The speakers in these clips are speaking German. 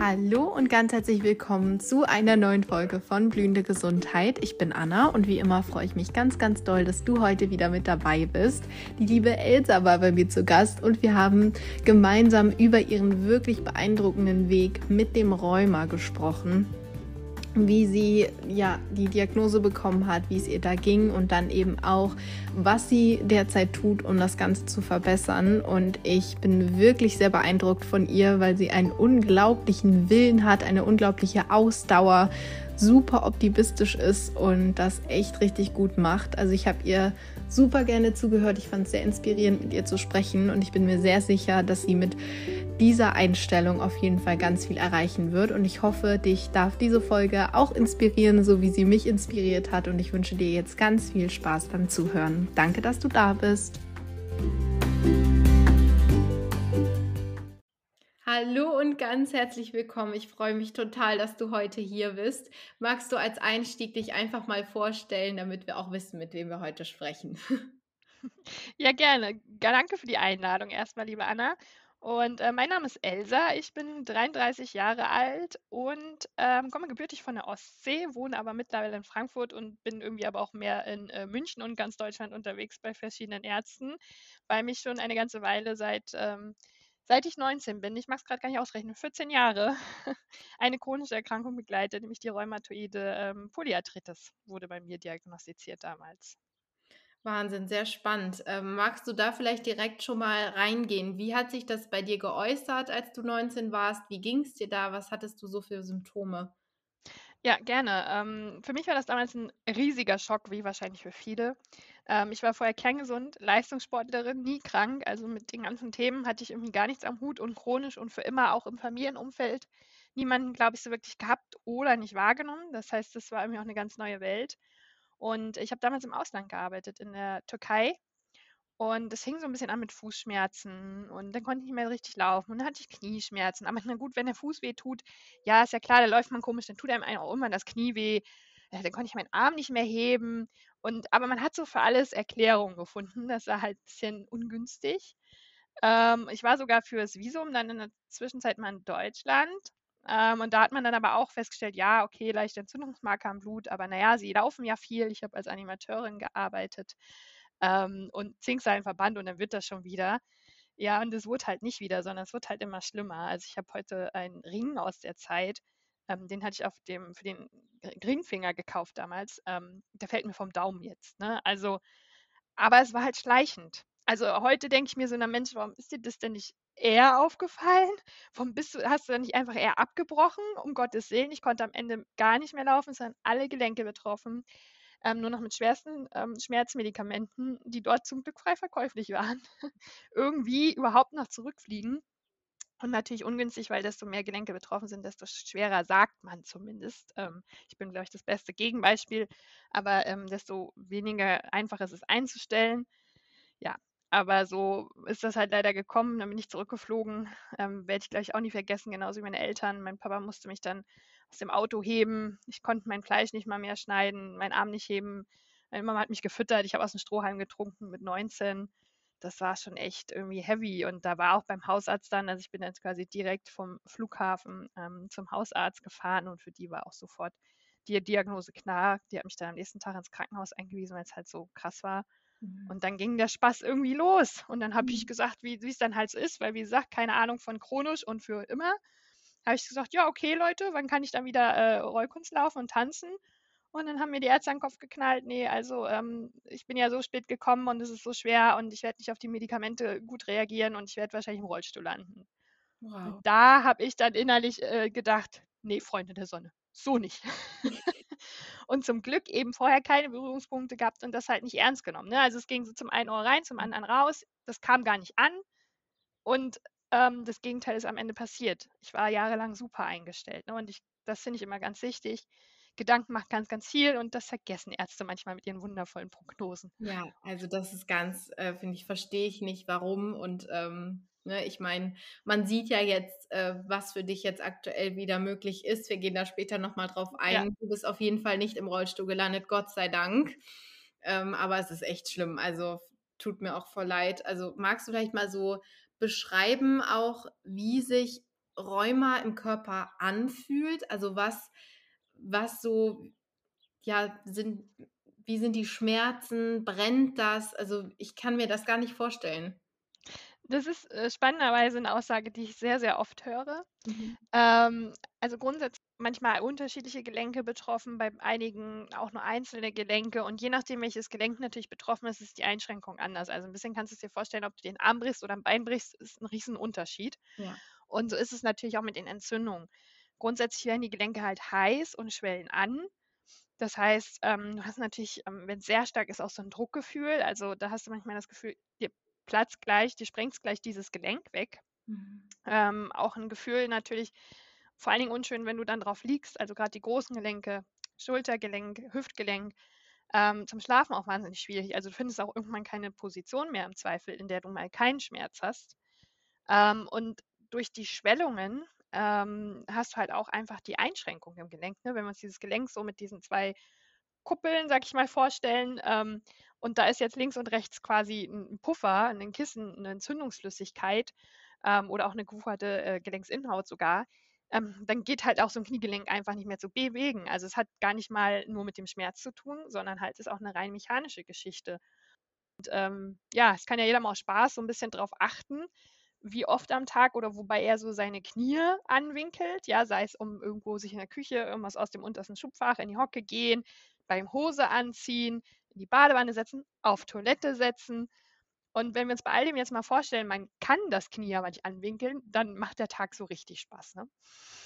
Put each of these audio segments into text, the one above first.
Hallo und ganz herzlich willkommen zu einer neuen Folge von Blühende Gesundheit. Ich bin Anna und wie immer freue ich mich ganz, ganz doll, dass du heute wieder mit dabei bist. Die liebe Elsa war bei mir zu Gast und wir haben gemeinsam über ihren wirklich beeindruckenden Weg mit dem Rheuma gesprochen wie sie ja die Diagnose bekommen hat, wie es ihr da ging und dann eben auch, was sie derzeit tut, um das Ganze zu verbessern. Und ich bin wirklich sehr beeindruckt von ihr, weil sie einen unglaublichen Willen hat, eine unglaubliche Ausdauer, super optimistisch ist und das echt richtig gut macht. Also ich habe ihr super gerne zugehört. Ich fand es sehr inspirierend, mit ihr zu sprechen und ich bin mir sehr sicher, dass sie mit dieser Einstellung auf jeden Fall ganz viel erreichen wird. Und ich hoffe, dich darf diese Folge auch inspirieren, so wie sie mich inspiriert hat. Und ich wünsche dir jetzt ganz viel Spaß beim Zuhören. Danke, dass du da bist. Hallo und ganz herzlich willkommen. Ich freue mich total, dass du heute hier bist. Magst du als Einstieg dich einfach mal vorstellen, damit wir auch wissen, mit wem wir heute sprechen? Ja, gerne. Danke für die Einladung erstmal, liebe Anna. Und äh, mein Name ist Elsa. Ich bin 33 Jahre alt und ähm, komme gebürtig von der Ostsee, wohne aber mittlerweile in Frankfurt und bin irgendwie aber auch mehr in äh, München und ganz Deutschland unterwegs bei verschiedenen Ärzten, weil mich schon eine ganze Weile seit ähm, seit ich 19 bin, ich mag es gerade gar nicht ausrechnen, 14 Jahre, eine chronische Erkrankung begleitet, nämlich die rheumatoide ähm, Polyarthritis wurde bei mir diagnostiziert damals. Wahnsinn, sehr spannend. Ähm, magst du da vielleicht direkt schon mal reingehen? Wie hat sich das bei dir geäußert, als du 19 warst? Wie ging es dir da? Was hattest du so für Symptome? Ja, gerne. Ähm, für mich war das damals ein riesiger Schock, wie wahrscheinlich für viele. Ähm, ich war vorher kerngesund, Leistungssportlerin, nie krank. Also mit den ganzen Themen hatte ich irgendwie gar nichts am Hut und chronisch und für immer auch im Familienumfeld niemanden, glaube ich, so wirklich gehabt oder nicht wahrgenommen. Das heißt, das war irgendwie auch eine ganz neue Welt. Und ich habe damals im Ausland gearbeitet, in der Türkei. Und es hing so ein bisschen an mit Fußschmerzen und dann konnte ich nicht mehr richtig laufen und dann hatte ich Knieschmerzen. Aber na gut, wenn der Fuß weh tut, ja, ist ja klar, da läuft man komisch, dann tut einem auch immer das Knie weh. Dann konnte ich meinen Arm nicht mehr heben. Und, aber man hat so für alles Erklärungen gefunden. Das war halt ein bisschen ungünstig. Ähm, ich war sogar fürs Visum dann in der Zwischenzeit mal in Deutschland. Ähm, und da hat man dann aber auch festgestellt, ja, okay, leichte Entzündungsmarker im Blut, aber naja, sie laufen ja viel. Ich habe als Animateurin gearbeitet ähm, und Zinksalvenverband und dann wird das schon wieder. Ja, und es wurde halt nicht wieder, sondern es wird halt immer schlimmer. Also ich habe heute einen Ring aus der Zeit, ähm, den hatte ich auf dem, für den Ringfinger gekauft damals. Ähm, der fällt mir vom Daumen jetzt. Ne? Also, aber es war halt schleichend. Also heute denke ich mir so, na Mensch, warum ist dir das denn nicht eher aufgefallen? Warum bist du, hast du dann nicht einfach eher abgebrochen? Um Gottes Willen, ich konnte am Ende gar nicht mehr laufen, es waren alle Gelenke betroffen. Ähm, nur noch mit schwersten ähm, Schmerzmedikamenten, die dort zum Glück frei verkäuflich waren, irgendwie überhaupt noch zurückfliegen. Und natürlich ungünstig, weil desto mehr Gelenke betroffen sind, desto schwerer sagt man zumindest. Ähm, ich bin, glaube ich, das beste Gegenbeispiel, aber ähm, desto weniger einfach ist es einzustellen. Ja, aber so ist das halt leider gekommen. Dann bin ich zurückgeflogen. Ähm, Werde ich gleich auch nie vergessen, genauso wie meine Eltern. Mein Papa musste mich dann aus dem Auto heben. Ich konnte mein Fleisch nicht mal mehr schneiden, meinen Arm nicht heben. Meine Mama hat mich gefüttert. Ich habe aus dem Strohhalm getrunken mit 19 das war schon echt irgendwie heavy. Und da war auch beim Hausarzt dann, also ich bin jetzt quasi direkt vom Flughafen ähm, zum Hausarzt gefahren und für die war auch sofort die Diagnose klar. Die hat mich dann am nächsten Tag ins Krankenhaus eingewiesen, weil es halt so krass war. Mhm. Und dann ging der Spaß irgendwie los. Und dann habe mhm. ich gesagt, wie es dann halt so ist, weil wie gesagt, keine Ahnung von chronisch und für immer. Habe ich gesagt, ja, okay, Leute, wann kann ich dann wieder äh, Rollkunst laufen und tanzen? Und dann haben mir die Ärzte an den Kopf geknallt, nee, also ähm, ich bin ja so spät gekommen und es ist so schwer und ich werde nicht auf die Medikamente gut reagieren und ich werde wahrscheinlich im Rollstuhl landen. Wow. Da habe ich dann innerlich äh, gedacht, nee, Freunde der Sonne, so nicht. und zum Glück eben vorher keine Berührungspunkte gehabt und das halt nicht ernst genommen. Ne? Also es ging so zum einen Ohr rein, zum anderen raus. Das kam gar nicht an. Und ähm, das Gegenteil ist am Ende passiert. Ich war jahrelang super eingestellt. Ne? Und ich, das finde ich immer ganz wichtig. Gedanken macht ganz, ganz viel und das vergessen Ärzte manchmal mit ihren wundervollen Prognosen. Ja, also das ist ganz, äh, finde ich, verstehe ich nicht, warum. Und ähm, ne, ich meine, man sieht ja jetzt, äh, was für dich jetzt aktuell wieder möglich ist. Wir gehen da später nochmal drauf ein. Ja. Du bist auf jeden Fall nicht im Rollstuhl gelandet, Gott sei Dank. Ähm, aber es ist echt schlimm. Also tut mir auch voll leid. Also magst du vielleicht mal so beschreiben auch, wie sich Rheuma im Körper anfühlt? Also was, was so, ja, sind, wie sind die Schmerzen? Brennt das? Also ich kann mir das gar nicht vorstellen. Das ist äh, spannenderweise eine Aussage, die ich sehr, sehr oft höre. Mhm. Ähm, also grundsätzlich manchmal unterschiedliche Gelenke betroffen, bei einigen auch nur einzelne Gelenke. Und je nachdem, welches Gelenk natürlich betroffen ist, ist die Einschränkung anders. Also ein bisschen kannst du es dir vorstellen, ob du den Arm brichst oder ein Bein brichst, ist ein Riesenunterschied. Ja. Und so ist es natürlich auch mit den Entzündungen. Grundsätzlich werden die Gelenke halt heiß und schwellen an. Das heißt, ähm, du hast natürlich, ähm, wenn es sehr stark ist, auch so ein Druckgefühl. Also da hast du manchmal das Gefühl, dir platzt gleich, dir sprengst gleich dieses Gelenk weg. Mhm. Ähm, auch ein Gefühl natürlich, vor allen Dingen unschön, wenn du dann drauf liegst, also gerade die großen Gelenke, Schultergelenk, Hüftgelenk, ähm, zum Schlafen auch wahnsinnig schwierig. Also du findest auch irgendwann keine Position mehr im Zweifel, in der du mal keinen Schmerz hast. Ähm, und durch die Schwellungen ähm, hast du halt auch einfach die Einschränkung im Gelenk. Ne? Wenn wir uns dieses Gelenk so mit diesen zwei Kuppeln, sag ich mal, vorstellen, ähm, und da ist jetzt links und rechts quasi ein Puffer, ein Kissen, eine Entzündungsflüssigkeit ähm, oder auch eine gewucherte äh, Gelenksinhaut sogar, ähm, dann geht halt auch so ein Kniegelenk einfach nicht mehr zu bewegen. Also es hat gar nicht mal nur mit dem Schmerz zu tun, sondern halt ist auch eine rein mechanische Geschichte. Und ähm, ja, es kann ja jeder mal aus Spaß so ein bisschen drauf achten, wie oft am Tag oder wobei er so seine Knie anwinkelt, ja, sei es um irgendwo sich in der Küche irgendwas aus dem untersten Schubfach in die Hocke gehen, beim Hose anziehen, in die Badewanne setzen, auf Toilette setzen. Und wenn wir uns bei all dem jetzt mal vorstellen, man kann das Knie aber nicht anwinkeln, dann macht der Tag so richtig Spaß. Ne?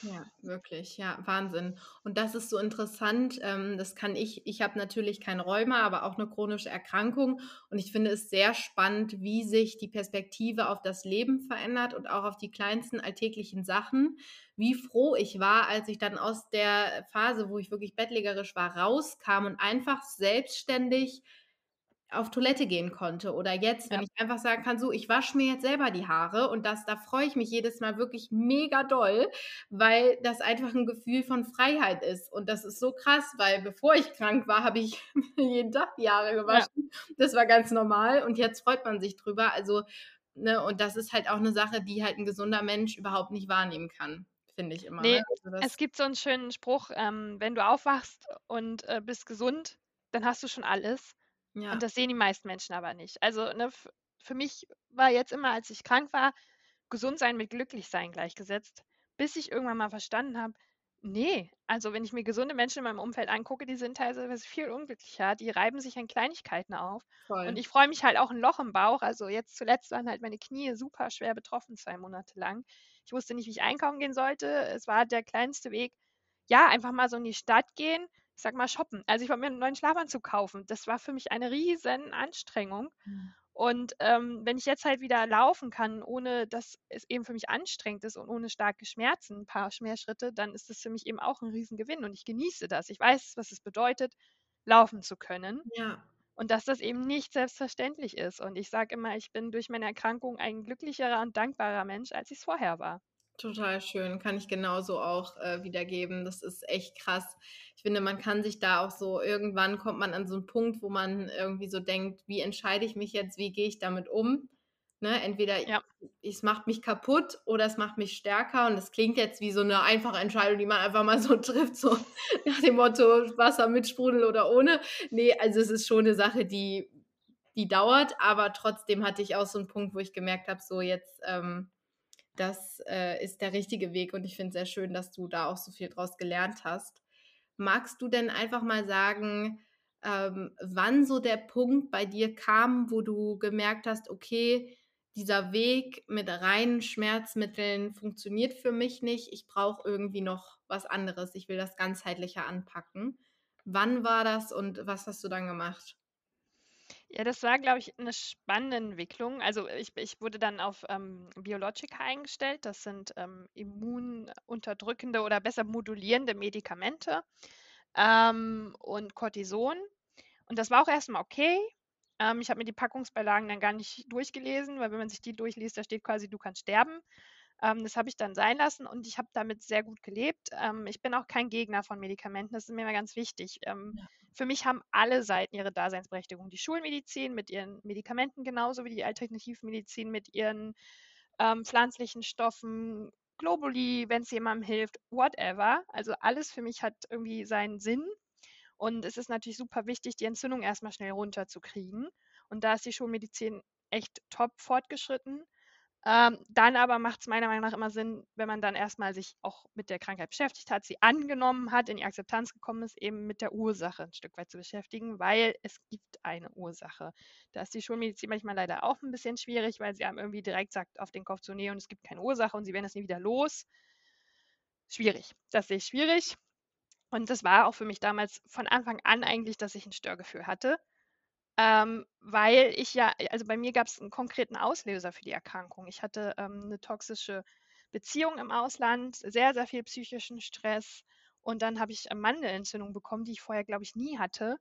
Ja, wirklich, ja, Wahnsinn. Und das ist so interessant. Ähm, das kann ich, ich habe natürlich kein Rheuma, aber auch eine chronische Erkrankung. Und ich finde es sehr spannend, wie sich die Perspektive auf das Leben verändert und auch auf die kleinsten alltäglichen Sachen. Wie froh ich war, als ich dann aus der Phase, wo ich wirklich bettlägerisch war, rauskam und einfach selbstständig auf Toilette gehen konnte oder jetzt, wenn Ja. ich einfach sagen kann, so, ich wasche mir jetzt selber die Haare und das, da freue ich mich jedes Mal wirklich mega doll, weil das einfach ein Gefühl von Freiheit ist und das ist so krass, weil bevor ich krank war, habe ich jeden Tag die Haare gewaschen. Das war ganz normal und jetzt freut man sich drüber. Also, ne, und das ist halt auch eine Sache, die halt ein gesunder Mensch überhaupt nicht wahrnehmen kann, finde ich immer. Nee, ne? Also das, Es gibt so einen schönen Spruch, ähm, wenn du aufwachst und äh, bist gesund, dann hast du schon alles. Ja, Und das sehen die meisten Menschen aber nicht. Also ne, für mich war jetzt immer, als ich krank war, gesund sein mit glücklich sein gleichgesetzt, bis ich irgendwann mal verstanden habe, nee, also wenn ich mir gesunde Menschen in meinem Umfeld angucke, die sind teilweise viel unglücklicher, die reiben sich an Kleinigkeiten auf. voll. Und ich freue mich halt auch ein Loch im Bauch. Also jetzt zuletzt waren halt meine Knie super schwer betroffen, zwei Monate lang. Ich wusste nicht, wie ich einkaufen gehen sollte. Es war der kleinste Weg. Ja, einfach mal so in die Stadt gehen, sag mal shoppen. Also ich wollte mir einen neuen Schlafanzug kaufen. Das war für mich eine riesen Anstrengung. Mhm. Und ähm, wenn ich jetzt halt wieder laufen kann, ohne dass es eben für mich anstrengend ist und ohne starke Schmerzen, ein paar Schmerschritte, dann ist das für mich eben auch ein Riesengewinn und ich genieße das. Ich weiß, was es bedeutet, laufen zu können Ja, und dass das eben nicht selbstverständlich ist. Und ich sage immer, ich bin durch meine Erkrankung ein glücklicherer und dankbarer Mensch, als ich es vorher war. Total schön, kann ich genauso auch äh, wiedergeben. Das ist echt krass. Ich finde, man kann sich da auch so, irgendwann kommt man an so einen Punkt, wo man irgendwie so denkt, wie entscheide ich mich jetzt, wie gehe ich damit um? Ne? Entweder Ja. es macht mich kaputt oder es macht mich stärker. Und das klingt jetzt wie so eine einfache Entscheidung, die man einfach mal so trifft, so nach dem Motto Wasser mit Sprudel oder ohne. Nee, also es ist schon eine Sache, die, die dauert, aber trotzdem hatte ich auch so einen Punkt, wo ich gemerkt habe, so jetzt. Ähm, das äh, ist der richtige Weg und ich finde es sehr schön, dass du da auch so viel draus gelernt hast. Magst du denn einfach mal sagen, ähm, wann so der Punkt bei dir kam, wo du gemerkt hast, okay, dieser Weg mit reinen Schmerzmitteln funktioniert für mich nicht, ich brauche irgendwie noch was anderes, ich will das ganzheitlicher anpacken. Wann war das und was hast du dann gemacht? Ja, das war, glaube ich, eine spannende Entwicklung. Also ich, ich wurde dann auf ähm, Biologika eingestellt. Das sind ähm, immununterdrückende oder besser modulierende Medikamente ähm, und Cortison. Und das war auch erstmal okay. Ähm, ich habe mir die Packungsbeilagen dann gar nicht durchgelesen, weil wenn man sich die durchliest, da steht quasi, du kannst sterben. Ähm, das habe ich dann sein lassen und ich habe damit sehr gut gelebt. Ähm, ich bin auch kein Gegner von Medikamenten, das ist mir immer ganz wichtig. Ähm, Ja. Für mich haben alle Seiten ihre Daseinsberechtigung. Die Schulmedizin mit ihren Medikamenten genauso wie die Alternativmedizin mit ihren ähm, pflanzlichen Stoffen, Globally, wenn es jemandem hilft, whatever. Also alles für mich hat irgendwie seinen Sinn. Und es ist natürlich super wichtig, die Entzündung erstmal schnell runterzukriegen. Und da ist die Schulmedizin echt top fortgeschritten. Ähm, dann aber macht es meiner Meinung nach immer Sinn, wenn man dann erstmal sich auch mit der Krankheit beschäftigt hat, sie angenommen hat, in die Akzeptanz gekommen ist, eben mit der Ursache ein Stück weit zu beschäftigen, weil es gibt eine Ursache. Da ist die Schulmedizin manchmal leider auch ein bisschen schwierig, weil sie einem irgendwie direkt sagt, auf den Kopf zu nähen und es gibt keine Ursache und sie werden es nie wieder los. Schwierig. Das sehe ich schwierig. Und das war auch für mich damals von Anfang an eigentlich, dass ich ein Störgefühl hatte. Ähm, weil ich ja, also bei mir gab es einen konkreten Auslöser für die Erkrankung. Ich hatte ähm, eine toxische Beziehung im Ausland, sehr, sehr viel psychischen Stress und dann habe ich Mandelentzündung bekommen, die ich vorher, glaube ich, nie hatte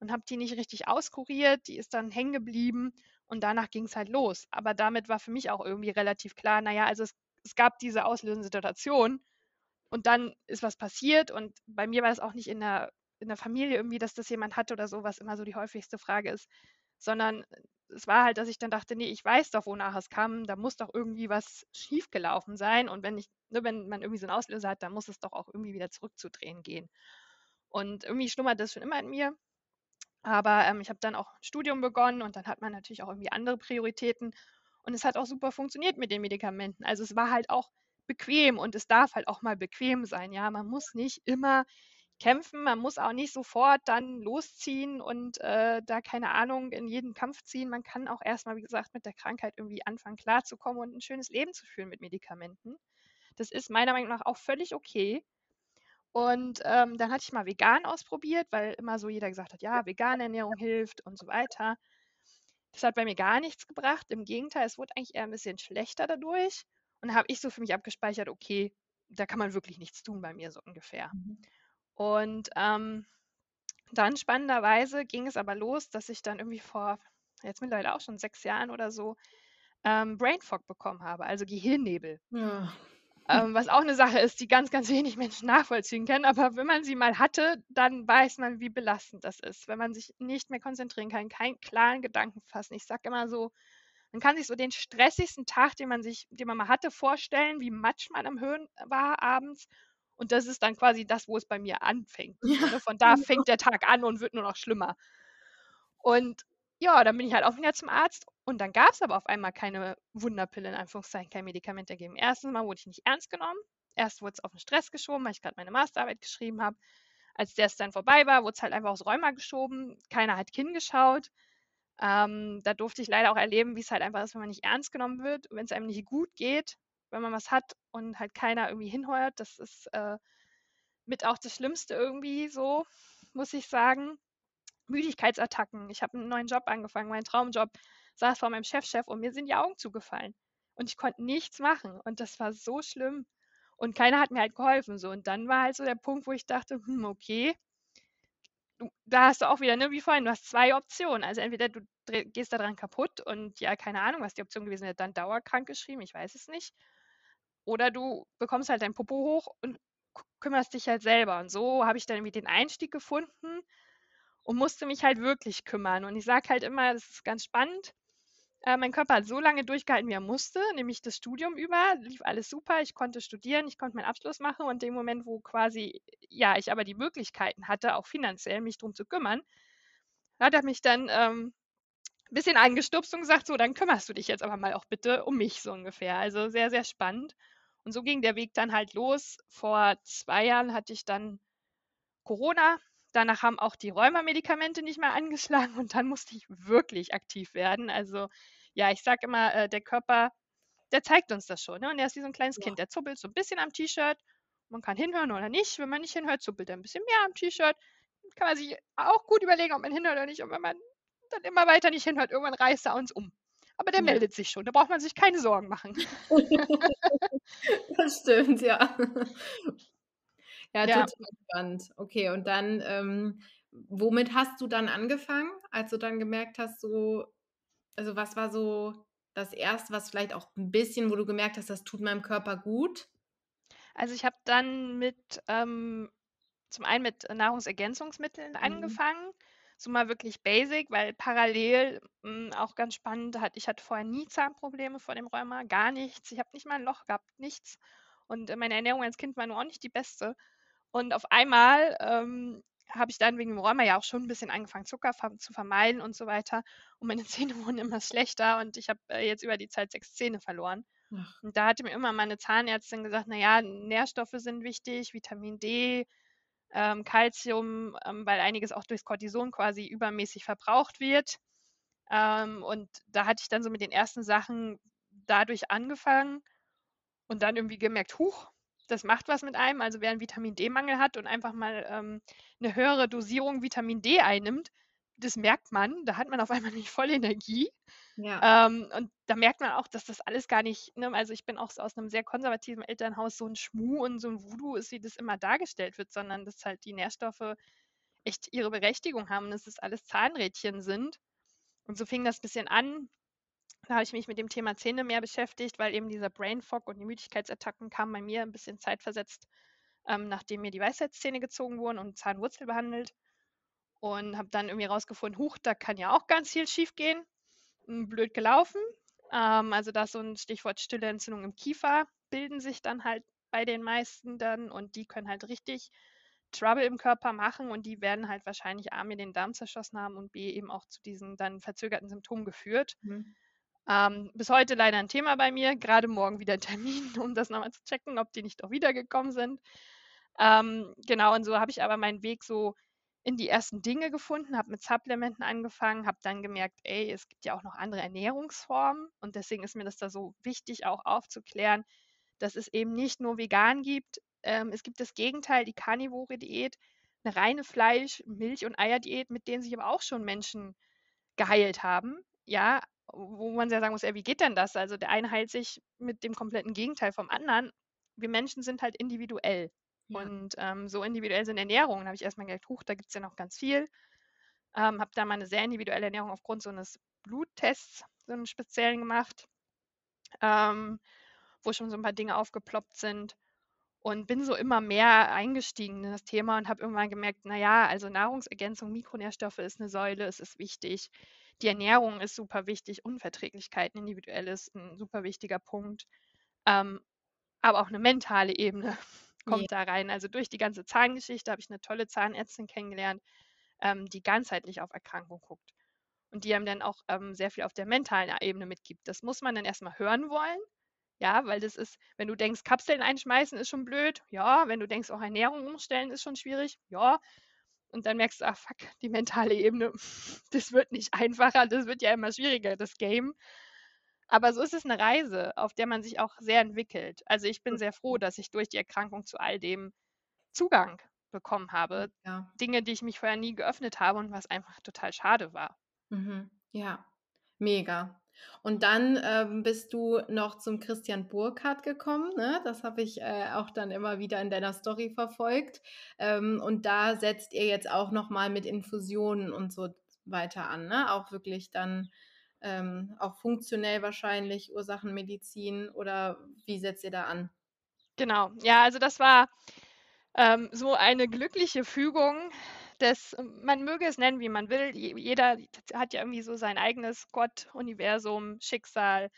und habe die nicht richtig auskuriert. Die ist dann hängen geblieben und danach ging es halt los. Aber damit war für mich auch irgendwie relativ klar, naja, also es, es gab diese auslösende Situation und dann ist was passiert und bei mir war das auch nicht in der in der Familie irgendwie, dass das jemand hatte oder so, was immer so die häufigste Frage ist, sondern es war halt, dass ich dann dachte, nee, ich weiß doch, wonach es kam, da muss doch irgendwie was schiefgelaufen sein und wenn ich, ne, wenn man irgendwie so einen Auslöser hat, dann muss es doch auch irgendwie wieder zurückzudrehen gehen. Und irgendwie schlummert das schon immer in mir. Aber ähm, ich habe dann auch ein Studium begonnen und dann hat man natürlich auch irgendwie andere Prioritäten. Und es hat auch super funktioniert mit den Medikamenten. Also es war halt auch bequem und es darf halt auch mal bequem sein. Ja, man muss nicht immer kämpfen. Man muss auch nicht sofort dann losziehen und äh, da keine Ahnung in jeden Kampf ziehen. Man kann auch erstmal, wie gesagt, mit der Krankheit irgendwie anfangen klarzukommen und ein schönes Leben zu führen mit Medikamenten. Das ist meiner Meinung nach auch völlig okay. Und ähm, dann hatte ich mal vegan ausprobiert, weil immer so jeder gesagt hat, ja, vegane Ernährung hilft und so weiter. Das hat bei mir gar nichts gebracht. Im Gegenteil, es wurde eigentlich eher ein bisschen schlechter dadurch. Und da habe ich so für mich abgespeichert, okay, da kann man wirklich nichts tun bei mir so ungefähr. Mhm. Und ähm, dann spannenderweise ging es aber los, dass ich dann irgendwie vor jetzt mittlerweile auch schon sechs Jahren oder so ähm, Brain Fog bekommen habe, also Gehirnnebel. Ja. Ähm, was auch eine Sache ist, die ganz, ganz wenig Menschen nachvollziehen können. Aber wenn man sie mal hatte, dann weiß man, wie belastend das ist, wenn man sich nicht mehr konzentrieren kann, keinen klaren Gedanken fassen. Ich sage immer so, man kann sich so den stressigsten Tag, den man sich, den man mal hatte, vorstellen, wie matsch man am Höhen war abends und das ist dann quasi das, wo es bei mir anfängt. Ja. Ne? Von da fängt der Tag an und wird nur noch schlimmer. Und ja, dann bin ich halt auch wieder zum Arzt und dann gab es aber auf einmal keine Wunderpille, in Anführungszeichen, kein Medikament dagegen. Erstens mal wurde ich nicht ernst genommen. Erst wurde es auf den Stress geschoben, weil ich gerade meine Masterarbeit geschrieben habe. Als der es dann vorbei war, wurde es halt einfach aufs Rheuma geschoben. Keiner hat hingeschaut. Ähm, da durfte ich leider auch erleben, wie es halt einfach ist, wenn man nicht ernst genommen wird. Wenn es einem nicht gut geht, wenn man was hat und halt keiner irgendwie hinheuert. Das ist äh, mit auch das Schlimmste irgendwie so, muss ich sagen. Müdigkeitsattacken. Ich habe einen neuen Job angefangen, meinen Traumjob, saß vor meinem Chefchef und mir sind die Augen zugefallen. Und ich konnte nichts machen. Und das war so schlimm. Und keiner hat mir halt geholfen. So. Und dann war halt so der Punkt, wo ich dachte, hm, okay, du, da hast du auch wieder, ne, wie vorhin, du hast zwei Optionen. Also entweder du gehst daran kaputt und ja, keine Ahnung, was die Option gewesen wäre, dann dauerkrank geschrieben, ich weiß es nicht. Oder du bekommst halt dein Popo hoch und kümmerst dich halt selber. Und so habe ich dann irgendwie den Einstieg gefunden und musste mich halt wirklich kümmern. Und ich sage halt immer, das ist ganz spannend. Äh, mein Körper hat so lange durchgehalten, wie er musste, nämlich das Studium über, lief alles super. Ich konnte studieren, ich konnte meinen Abschluss machen und dem Moment, wo quasi, ja, ich aber die Möglichkeiten hatte, auch finanziell mich drum zu kümmern, hat er mich dann ähm, ein bisschen angestupst und gesagt, so, dann kümmerst du dich jetzt aber mal auch bitte um mich so ungefähr. Also sehr, sehr spannend. Und so ging der Weg dann halt los. Vor zwei Jahren hatte ich dann Corona. Danach haben auch die Rheumamedikamente nicht mehr angeschlagen und dann musste ich wirklich aktiv werden. Also ja, ich sage immer, äh, der Körper, der zeigt uns das schon. Ne? Und er ist wie so ein kleines ja. Kind. Der zuppelt so ein bisschen am T-Shirt. Man kann hinhören oder nicht. Wenn man nicht hinhört, zuppelt er ein bisschen mehr am T-Shirt. Kann man sich auch gut überlegen, ob man hinhört oder nicht. Und wenn man dann immer weiter nicht hinhört, irgendwann reißt er uns um. Aber der ja. meldet sich schon. Da braucht man sich keine Sorgen machen. das stimmt, ja. Ja, ja. total spannend. Okay, und dann, ähm, womit hast du dann angefangen, als du dann gemerkt hast, so, also was war so das Erste, was vielleicht auch ein bisschen, wo du gemerkt hast, das tut meinem Körper gut? Also ich habe dann mit, ähm, zum einen mit Nahrungsergänzungsmitteln mhm. angefangen mal wirklich basic, weil parallel mh, hm, auch ganz spannend hat, ich hatte vorher nie Zahnprobleme vor dem Rheuma, gar nichts. Ich habe nicht mal ein Loch gehabt, nichts. Und meine Ernährung als Kind war nur auch nicht die beste. Und auf einmal ähm, habe ich dann wegen dem Rheuma ja auch schon ein bisschen angefangen, Zucker zu vermeiden und so weiter. Und meine Zähne wurden immer schlechter und ich habe äh, jetzt über die Zeit sechs Zähne verloren. Ach. Und da hatte mir immer meine Zahnärztin gesagt, naja, Nährstoffe sind wichtig, Vitamin D, ähm, Calcium, ähm, weil einiges auch durchs Cortison quasi übermäßig verbraucht wird. Ähm, und da hatte ich dann so mit den ersten Sachen dadurch angefangen und dann irgendwie gemerkt, huch, das macht was mit einem. Also wer einen Vitamin D-Mangel hat und einfach mal ähm, eine höhere Dosierung Vitamin D einnimmt, das merkt man. Da hat man auf einmal nicht voll Energie. Ja. Ähm, und da merkt man auch, dass das alles gar nicht, ne, also ich bin auch aus einem sehr konservativen Elternhaus, so ein Schmuh und so ein Voodoo ist, wie das immer dargestellt wird, sondern dass halt die Nährstoffe echt ihre Berechtigung haben, dass es alles Zahnrädchen sind. Und so fing das ein bisschen an. Da habe ich mich mit dem Thema Zähne mehr beschäftigt, weil eben dieser Brain Fog und die Müdigkeitsattacken kamen bei mir ein bisschen zeitversetzt, ähm, nachdem mir die Weisheitszähne gezogen wurden und Zahnwurzel behandelt. Und habe dann irgendwie rausgefunden, huch, da kann ja auch ganz viel schief gehen. Blöd gelaufen. Ähm, also da ist so ein Stichwort stille Entzündung im Kiefer, bilden sich dann halt bei den meisten dann und die können halt richtig Trouble im Körper machen und die werden halt wahrscheinlich A, mir den Darm zerschossen haben und B, eben auch zu diesen dann verzögerten Symptomen geführt. Mhm. Ähm, bis heute leider ein Thema bei mir, gerade morgen wieder ein Termin, um das nochmal zu checken, ob die nicht auch wiedergekommen sind. Ähm, genau, und so habe ich aber meinen Weg so in die ersten Dinge gefunden, habe mit Supplementen angefangen, habe dann gemerkt, ey, es gibt ja auch noch andere Ernährungsformen und deswegen ist mir das da so wichtig auch aufzuklären, dass es eben nicht nur vegan gibt, ähm, es gibt das Gegenteil, die karnivore Diät, eine reine Fleisch-, Milch- und Eierdiät, mit denen sich aber auch schon Menschen geheilt haben. Ja, wo man ja sagen muss, ey, wie geht denn das? Also der eine heilt sich mit dem kompletten Gegenteil vom anderen. Wir Menschen sind halt individuell. Und ähm, so individuell sind Ernährungen. Da habe ich erstmal gedacht, huch, da gibt es ja noch ganz viel. Ähm, habe da mal eine sehr individuelle Ernährung aufgrund so eines Bluttests, so einen speziellen gemacht, ähm, wo schon so ein paar Dinge aufgeploppt sind und bin so immer mehr eingestiegen in das Thema und habe irgendwann gemerkt, naja, also Nahrungsergänzung, Mikronährstoffe ist eine Säule, es ist wichtig. Die Ernährung ist super wichtig, Unverträglichkeiten individuell ist ein super wichtiger Punkt. Ähm, aber auch eine mentale Ebene kommt ja. da rein. Also durch die ganze Zahngeschichte habe ich eine tolle Zahnärztin kennengelernt, ähm, die ganzheitlich auf Erkrankung guckt und die einem dann auch ähm, sehr viel auf der mentalen Ebene mitgibt. Das muss man dann erstmal hören wollen ja, weil das ist, wenn du denkst, Kapseln einschmeißen ist schon blöd, ja, wenn du denkst, auch Ernährung umstellen ist schon schwierig, ja. Und dann merkst du, ach fuck, die mentale Ebene, das wird nicht einfacher, das wird ja immer schwieriger, das Game. Aber so ist es eine Reise, auf der man sich auch sehr entwickelt. Also ich bin sehr froh, dass ich durch die Erkrankung zu all dem Zugang bekommen habe. Ja. Dinge, die ich mich vorher nie geöffnet habe und was einfach total schade war. Mhm. Ja, mega. Und dann ähm, bist du noch zum Christian Burkhardt gekommen. Ne? Das habe ich äh, auch dann immer wieder in deiner Story verfolgt. Ähm, und da setzt ihr jetzt auch nochmal mit Infusionen und so weiter an. Ne? Auch wirklich dann ähm, auch funktionell wahrscheinlich Ursachenmedizin oder wie setzt ihr da an? Genau, ja, also das war ähm, so eine glückliche Fügung das, man möge es nennen, wie man will. Jeder hat ja irgendwie so sein eigenes Gott, Universum, Schicksal.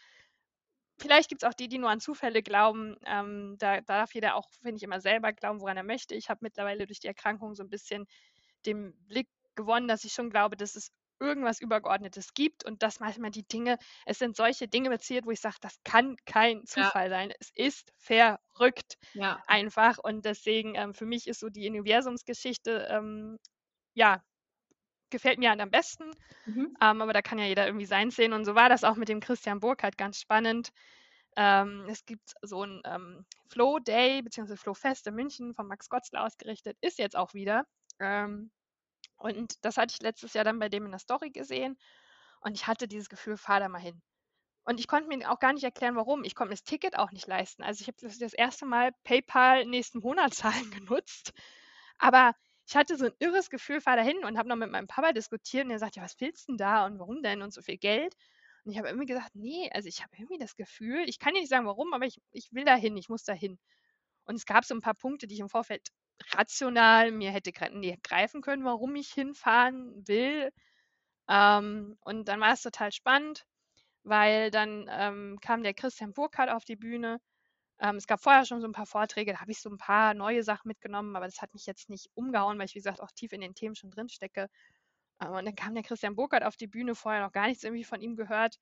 Vielleicht gibt es auch die, die nur an Zufälle glauben. Ähm, da, da, darf jeder auch, finde ich, immer selber glauben, woran er möchte. Ich habe mittlerweile durch die Erkrankung so ein bisschen den Blick gewonnen, dass ich schon glaube, dass es irgendwas Übergeordnetes gibt und dass manchmal die Dinge, es sind solche Dinge passiert, wo ich sage, das kann kein Zufall ja. sein. Es ist verrückt ja. einfach und deswegen ähm, für mich ist so die Universumsgeschichte ähm, ja, gefällt mir halt am besten. Mhm. Ähm, aber da kann ja jeder irgendwie sein sehen. Und so war das auch mit dem Christian Burkhardt ganz spannend. Ähm, es gibt so ein ähm, Flow Day bzw. Flow Fest in München von Max Gotzler ausgerichtet, ist jetzt auch wieder. Ähm, und das hatte ich letztes Jahr dann bei dem in der Story gesehen. Und ich hatte dieses Gefühl, fahr da mal hin. Und ich konnte mir auch gar nicht erklären, warum. Ich konnte mir das Ticket auch nicht leisten. Also ich habe das, erste Mal PayPal nächsten Monat zahlen genutzt. Aber ich hatte so ein irres Gefühl, fahr da hin und habe noch mit meinem Papa diskutiert und er sagt, ja, was willst du denn da und warum denn und so viel Geld? Und ich habe irgendwie gesagt, nee, also ich habe irgendwie das Gefühl, ich kann dir nicht sagen, warum, aber ich, ich will da hin, ich muss da hin. Und es gab so ein paar Punkte, die ich im Vorfeld rational mir hätte greifen können, warum ich hinfahren will. Ähm, und dann war es total spannend, weil dann ähm, kam der Christian Burkhardt auf die Bühne Ähm, es gab vorher schon so ein paar Vorträge, da habe ich so ein paar neue Sachen mitgenommen, aber das hat mich jetzt nicht umgehauen, weil ich, wie gesagt, auch tief in den Themen schon drin stecke. Äh, und dann kam der Christian Burkhardt auf die Bühne, vorher noch gar nichts irgendwie von ihm gehört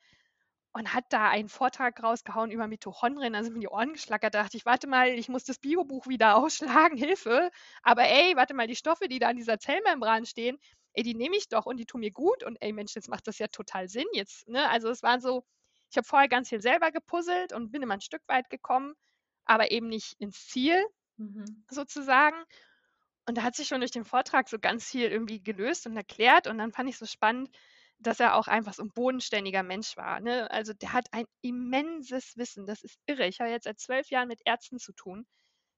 und hat da einen Vortrag rausgehauen über Mitochondrien. Also mir die Ohren geschlackert. Da dachte ich, warte mal, ich muss das Biobuch wieder ausschlagen, Hilfe. Aber ey, warte mal, die Stoffe, die da an dieser Zellmembran stehen, ey, die nehme ich doch und die tun mir gut. Und ey, Mensch, jetzt macht das ja total Sinn jetzt. Ne? Also es war so, ich habe vorher ganz viel selber gepuzzelt und bin immer ein Stück weit gekommen, aber eben nicht ins Ziel mhm. sozusagen. Und da hat sich schon durch den Vortrag so ganz viel irgendwie gelöst und erklärt. Und dann fand ich so spannend, dass er auch einfach so ein bodenständiger Mensch war. Ne? Also der hat ein immenses Wissen. Das ist irre. Ich habe jetzt seit zwölf Jahren mit Ärzten zu tun.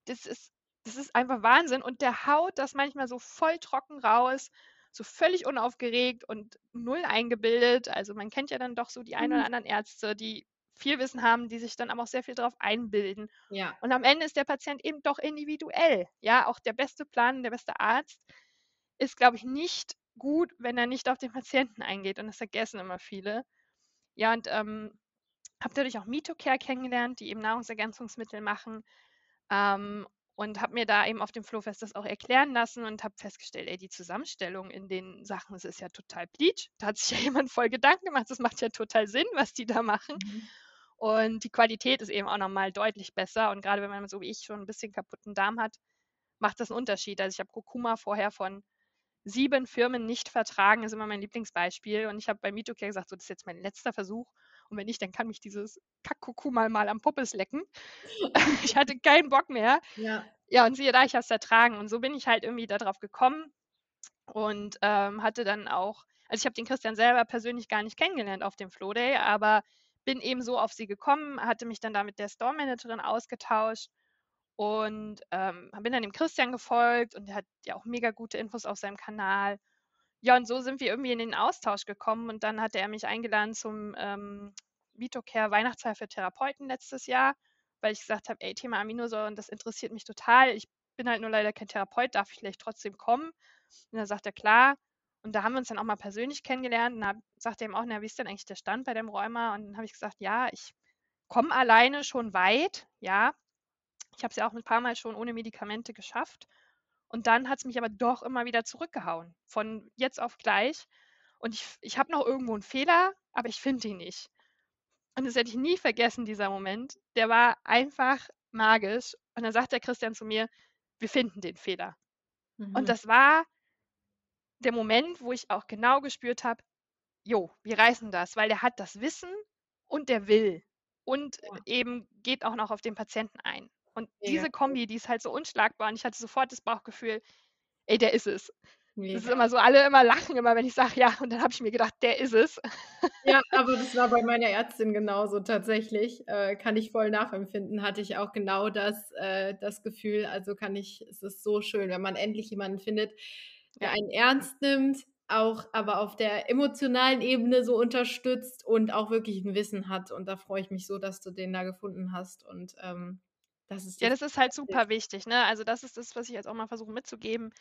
Das ist, das ist einfach Wahnsinn. Und der haut das manchmal so voll trocken raus, so völlig unaufgeregt und null eingebildet. Also man kennt ja dann doch so die ein oder mhm. anderen Ärzte, die viel Wissen haben, die sich dann aber auch sehr viel darauf einbilden. Ja. Und am Ende ist der Patient eben doch individuell. Ja, auch der beste Plan, der beste Arzt ist, glaube ich, nicht gut, wenn er nicht auf den Patienten eingeht und das vergessen immer viele. Ja, und ähm, habe dadurch auch Mitocare kennengelernt, die eben Nahrungsergänzungsmittel machen ähm, und habe mir da eben auf dem Flowfest das auch erklären lassen und habe festgestellt, ey, die Zusammenstellung in den Sachen, das ist ja total bleach. Da hat sich ja jemand voll Gedanken gemacht, das macht ja total Sinn, was die da machen. Mhm. Und die Qualität ist eben auch nochmal deutlich besser. Und gerade wenn man so wie ich schon ein bisschen kaputten Darm hat, macht das einen Unterschied. Also ich habe Kurkuma vorher von sieben Firmen nicht vertragen, ist immer mein Lieblingsbeispiel. Und ich habe bei Mitocare gesagt, so, das ist jetzt mein letzter Versuch. Und wenn nicht, dann kann mich dieses Kackkuckuck mal, mal am Puppes lecken. ich hatte keinen Bock mehr. Ja. ja, und siehe da, ich habe es ertragen. Und so bin ich halt irgendwie darauf gekommen und ähm, hatte dann auch, also ich habe den Christian selber persönlich gar nicht kennengelernt auf dem Flow Day, aber bin eben so auf sie gekommen, hatte mich dann da mit der Store Managerin ausgetauscht und ähm, bin dann dem Christian gefolgt und der hat ja auch mega gute Infos auf seinem Kanal. Ja, und so sind wir irgendwie in den Austausch gekommen und dann hatte er mich eingeladen zum ähm, Vitocare Weihnachtsfeier für Therapeuten letztes Jahr, weil ich gesagt habe, ey, Thema Aminosäuren, das interessiert mich total. Ich bin halt nur leider kein Therapeut, darf ich vielleicht trotzdem kommen? Und dann sagt er, klar. Und da haben wir uns dann auch mal persönlich kennengelernt. Und da sagt er ihm auch, na, wie ist denn eigentlich der Stand bei dem Rheuma? Und dann habe ich gesagt, ja, ich komme alleine schon weit, ja, ich habe es ja auch ein paar Mal schon ohne Medikamente geschafft. Und dann hat es mich aber doch immer wieder zurückgehauen. Von jetzt auf gleich. Und ich, ich habe noch irgendwo einen Fehler, aber ich finde ihn nicht. Und das werde ich nie vergessen, dieser Moment. Der war einfach magisch. Und dann sagt der Christian zu mir, wir finden den Fehler. Mhm. Und das war der Moment, wo ich auch genau gespürt habe, jo, wir reißen das, weil der hat das Wissen und der will. Und ja. eben geht auch noch auf den Patienten ein. Und Mega diese Kombi, die ist halt so unschlagbar und ich hatte sofort das Bauchgefühl, ey, der ist es. Mega. Das ist immer so, alle immer lachen immer, wenn ich sage, ja, und dann habe ich mir gedacht, der ist es. Ja, aber das war bei meiner Ärztin genauso tatsächlich. Äh, kann ich voll nachempfinden, hatte ich auch genau das, äh, das Gefühl. Also kann ich, es ist so schön, wenn man endlich jemanden findet, der einen ernst nimmt, auch aber auf der emotionalen Ebene so unterstützt und auch wirklich ein Wissen hat. Und da freue ich mich so, dass du den da gefunden hast. Und ähm, das ist ja, das ist halt super wichtig. Ne? Also das ist das, was ich jetzt auch mal versuche mitzugeben.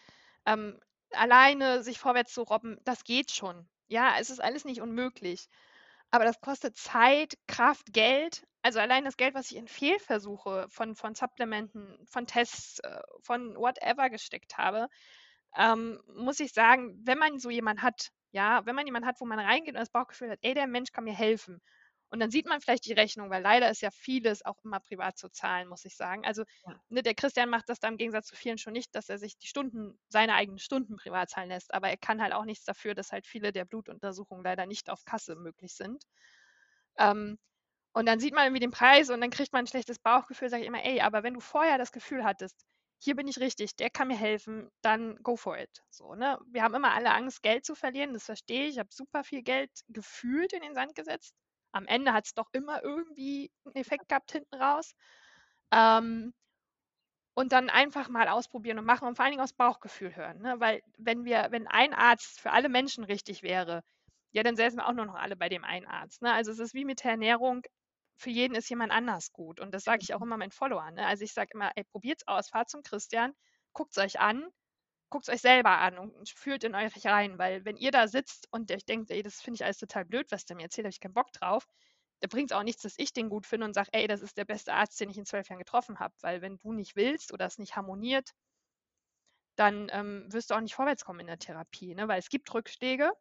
Ähm, alleine sich vorwärts zu robben, das geht schon. Ja, es ist alles nicht unmöglich. Aber das kostet Zeit, Kraft, Geld. Also allein das Geld, was ich in Fehlversuche von, von Supplementen, von Tests, äh, von whatever gesteckt habe, ähm, muss ich sagen, wenn man so jemanden hat, ja, wenn man jemanden hat, wo man reingeht und das Bauchgefühl hat, ey, der Mensch kann mir helfen und dann sieht man vielleicht die Rechnung, weil leider ist ja vieles auch immer privat zu zahlen, muss ich sagen. Also ja. ne, der Christian macht das da im Gegensatz zu vielen schon nicht, dass er sich die Stunden, seine eigenen Stunden privat zahlen lässt. Aber er kann halt auch nichts dafür, dass halt viele der Blutuntersuchungen leider nicht auf Kasse möglich sind. Ähm, und dann sieht man irgendwie den Preis und dann kriegt man ein schlechtes Bauchgefühl, sage ich immer, ey, aber wenn du vorher das Gefühl hattest, hier bin ich richtig, der kann mir helfen, dann go for it. So, ne? Wir haben immer alle Angst, Geld zu verlieren, das verstehe ich. Ich habe super viel Geld gefühlt in den Sand gesetzt am Ende hat es doch immer irgendwie einen Effekt gehabt hinten raus. Ähm, und dann einfach mal ausprobieren und machen und vor allen Dingen aus Bauchgefühl hören. Ne? Weil wenn wir, wenn ein Arzt für alle Menschen richtig wäre, ja, dann säßen wir auch nur noch alle bei dem einen Arzt. Ne? Also es ist wie mit der Ernährung, für jeden ist jemand anders gut. Und das sage ich auch immer meinen Followern. Ne? Also ich sage immer, ey, probiert's aus, fahrt zum Christian, guckt es euch an, guckt es euch selber an und fühlt in euch rein, weil wenn ihr da sitzt und euch denkt, ey, das finde ich alles total blöd, was der mir erzählt, habe ich keinen Bock drauf, da bringt es auch nichts, dass ich den gut finde und sage, ey, das ist der beste Arzt, den ich in zwölf Jahren getroffen habe. Weil wenn du nicht willst oder es nicht harmoniert, dann ähm, wirst du auch nicht vorwärts kommen in der Therapie, ne? weil es gibt Rückschläge.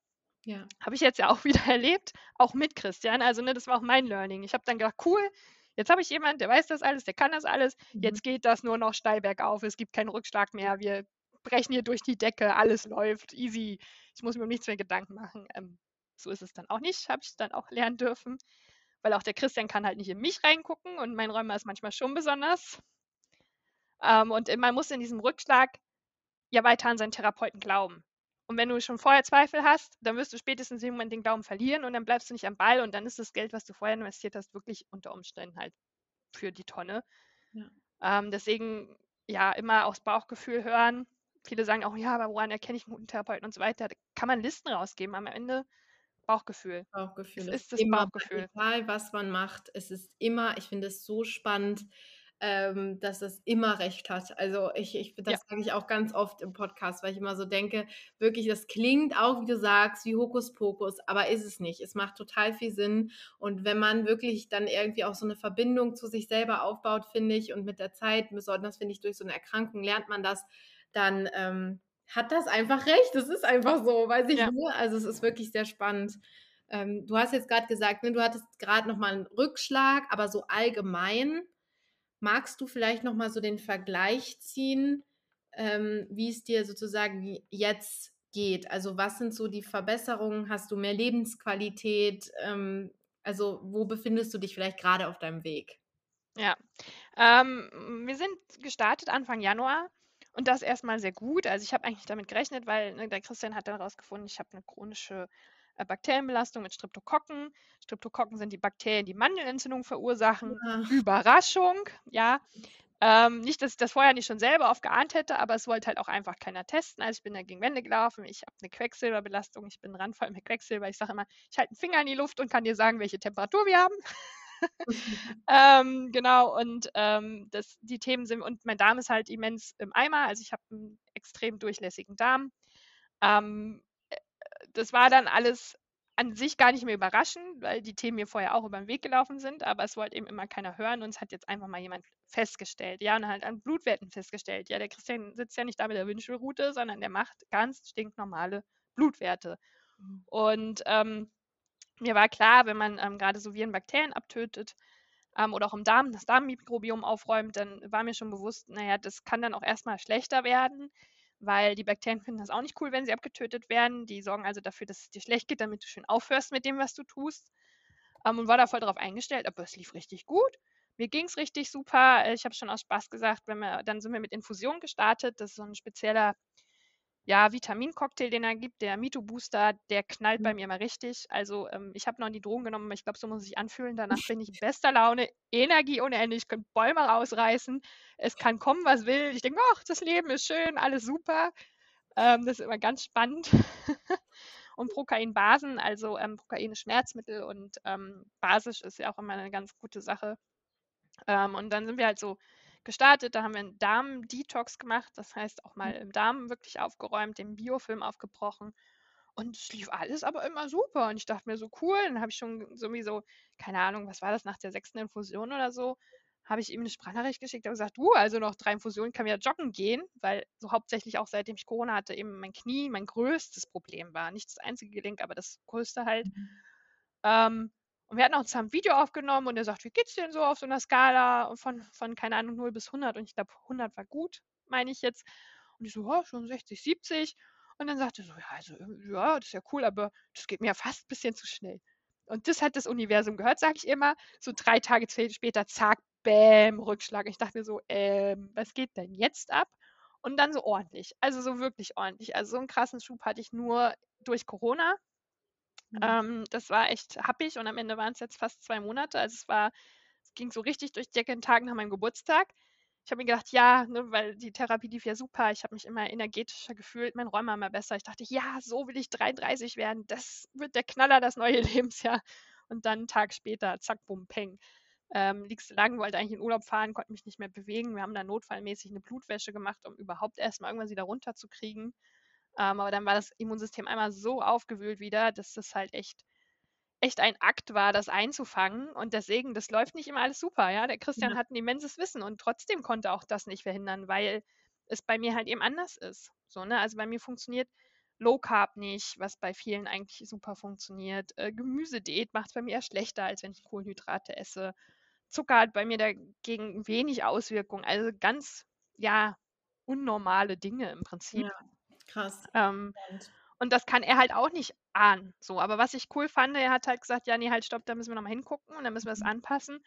Ja. Habe ich jetzt ja auch wieder erlebt, auch mit Christian. Also, ne, das war auch mein Learning. Ich habe dann gedacht, cool, jetzt habe ich jemanden, der weiß das alles, der kann das alles. Mhm. Jetzt geht das nur noch steil bergauf. Es gibt keinen Rückschlag mehr. Wir brechen hier durch die Decke. Alles läuft easy. Ich muss mir um nichts mehr Gedanken machen. Ähm, so ist es dann auch nicht, habe ich dann auch lernen dürfen. Weil auch der Christian kann halt nicht in mich reingucken und mein Räumer ist manchmal schon besonders. Ähm, und man muss in diesem Rückschlag ja weiter an seinen Therapeuten glauben. Und wenn du schon vorher Zweifel hast, dann wirst du spätestens irgendwann den Glauben verlieren und dann bleibst du nicht am Ball und dann ist das Geld, was du vorher investiert hast, wirklich unter Umständen halt für die Tonne. Ja. Ähm, deswegen ja immer aufs Bauchgefühl hören. Viele sagen auch, ja, aber woran erkenne ich einen guten Therapeuten und so weiter. Da kann man Listen rausgeben. Am Ende Bauchgefühl. Bauchgefühl. Es ist das immer Bauchgefühl. Egal, was man macht, es ist immer, ich finde es so spannend, ähm, dass es immer recht hat. Also ich, ich das ja. sage ich auch ganz oft im Podcast, weil ich immer so denke, wirklich, das klingt auch, wie du sagst, wie Hokuspokus, aber ist es nicht. Es macht total viel Sinn. Und wenn man wirklich dann irgendwie auch so eine Verbindung zu sich selber aufbaut, finde ich, und mit der Zeit, besonders finde ich, durch so eine Erkrankung lernt man das, dann ähm, hat das einfach recht. Das ist einfach so, weiß ich ja. nur. Also es ist wirklich sehr spannend. Ähm, du hast jetzt gerade gesagt, ne, du hattest gerade nochmal einen Rückschlag, aber so allgemein Magst du vielleicht noch mal so den Vergleich ziehen, ähm, wie es dir sozusagen jetzt geht? Also was sind so die Verbesserungen? Hast du mehr Lebensqualität? Ähm, also wo befindest du dich vielleicht gerade auf deinem Weg? Ja, ähm, wir sind gestartet Anfang Januar und das erstmal sehr gut. Also ich habe eigentlich damit gerechnet, weil ne, der Christian hat dann herausgefunden, ich habe eine chronische äh, Bakterienbelastung mit Streptokokken. Streptokokken sind die Bakterien, die Mandelentzündung verursachen. Ja. Überraschung, ja. Ähm, nicht, dass ich das vorher nicht schon selber oft geahnt hätte, aber es wollte halt auch einfach keiner testen. Also ich bin da gegen Wände gelaufen, ich habe eine Quecksilberbelastung, ich bin randvoll mit Quecksilber. Ich sage immer, ich halte einen Finger in die Luft und kann dir sagen, welche Temperatur wir haben. ähm, genau, und ähm, das, die Themen sind, und mein Darm ist halt immens im Eimer, also ich habe einen extrem durchlässigen Darm. Ähm, das war dann alles an sich gar nicht mehr überraschend, weil die Themen mir vorher auch über den Weg gelaufen sind, aber es wollte eben immer keiner hören und es hat jetzt einfach mal jemand festgestellt, ja, und halt an Blutwerten festgestellt. Ja, der Christian sitzt ja nicht da mit der Wünschelrute, sondern der macht ganz stinknormale Blutwerte. Mhm. Und ähm, mir war klar, wenn man ähm, gerade so Viren, Bakterien abtötet ähm, oder auch im Darm das Darmmikrobiom aufräumt, dann war mir schon bewusst, naja, das kann dann auch erstmal schlechter werden weil die Bakterien finden das auch nicht cool, wenn sie abgetötet werden. Die sorgen also dafür, dass es dir schlecht geht, damit du schön aufhörst mit dem, was du tust. Ähm, und war da voll darauf eingestellt, aber es lief richtig gut. Mir ging es richtig super. Ich habe schon aus Spaß gesagt, wenn wir, dann sind wir mit Infusion gestartet. Das ist so ein spezieller ja, Vitamincocktail, den er gibt, der Mito Booster, der knallt mhm. bei mir immer richtig. Also ähm, ich habe noch nie Drogen genommen, aber ich glaube, so muss es sich anfühlen. Danach bin ich in bester Laune, Energie ohne Ende, ich könnte Bäume rausreißen. Es kann kommen, was will. Ich denke, ach, das Leben ist schön, alles super. Ähm, das ist immer ganz spannend. und Prokainbasen, also ähm, Prokain ist Schmerzmittel und ähm, basisch ist ja auch immer eine ganz gute Sache. Ähm, und dann sind wir halt so gestartet. Da haben wir einen Darm-Detox gemacht, das heißt auch mal mhm. im Darm wirklich aufgeräumt, den Biofilm aufgebrochen. Und es lief alles aber immer super. Und ich dachte mir so, cool. Dann habe ich schon sowieso, keine Ahnung, was war das, nach der sechsten Infusion oder so, habe ich ihm eine Sprachnachricht geschickt und gesagt, du, also noch drei Infusionen kann wieder joggen gehen, weil so hauptsächlich auch seitdem ich Corona hatte, eben mein Knie mein größtes Problem war. Nicht das einzige Gelenk, aber das größte halt. Mhm. Ähm, und wir hatten auch zusammen ein Video aufgenommen und er sagt, wie geht's denn so auf so einer Skala von, von keine Ahnung, 0 bis 100? Und ich glaube, 100 war gut, meine ich jetzt. Und ich so, oh, schon 60, 70. Und dann sagte er so, ja, also, ja, das ist ja cool, aber das geht mir ja fast ein bisschen zu schnell. Und das hat das Universum gehört, sage ich immer. So drei Tage später, zack, bäm, Rückschlag. Ich dachte mir so, ähm, was geht denn jetzt ab? Und dann so ordentlich, also so wirklich ordentlich. Also so einen krassen Schub hatte ich nur durch Corona, Mhm. Ähm, das war echt happig und am Ende waren es jetzt fast zwei Monate. Also es war, es ging so richtig durch die Decke in Tagen nach meinem Geburtstag. Ich habe mir gedacht, ja, ne, weil die Therapie lief ja super. Ich habe mich immer energetischer gefühlt, mein Räumer immer besser. Ich dachte, ja, so will ich 33 werden. Das wird der Knaller, das neue Lebensjahr. Und dann einen Tag später, zack, bum, peng. Ähm, liegst lang, wollte eigentlich in Urlaub fahren, konnte mich nicht mehr bewegen. Wir haben dann notfallmäßig eine Blutwäsche gemacht, um überhaupt erstmal irgendwas wieder runterzukriegen. Ähm, aber dann war das Immunsystem einmal so aufgewühlt wieder, dass das halt echt echt ein Akt war, das einzufangen. Und deswegen, das läuft nicht immer alles super. Ja, der Christian Ja. hat ein immenses Wissen und trotzdem konnte auch das nicht verhindern, weil es bei mir halt eben anders ist. So, ne? Also bei mir funktioniert Low Carb nicht, was bei vielen eigentlich super funktioniert. Äh, Gemüsediät macht es bei mir eher schlechter, als wenn ich Kohlenhydrate esse. Zucker hat bei mir dagegen wenig Auswirkungen. Also ganz, ja, unnormale Dinge im Prinzip. Ja, krass. Ähm, Und das kann er halt auch nicht ahnen. So, aber was ich cool fand, er hat halt gesagt, ja, nee, halt, stopp, da müssen wir nochmal hingucken und dann müssen wir das Mhm. anpassen.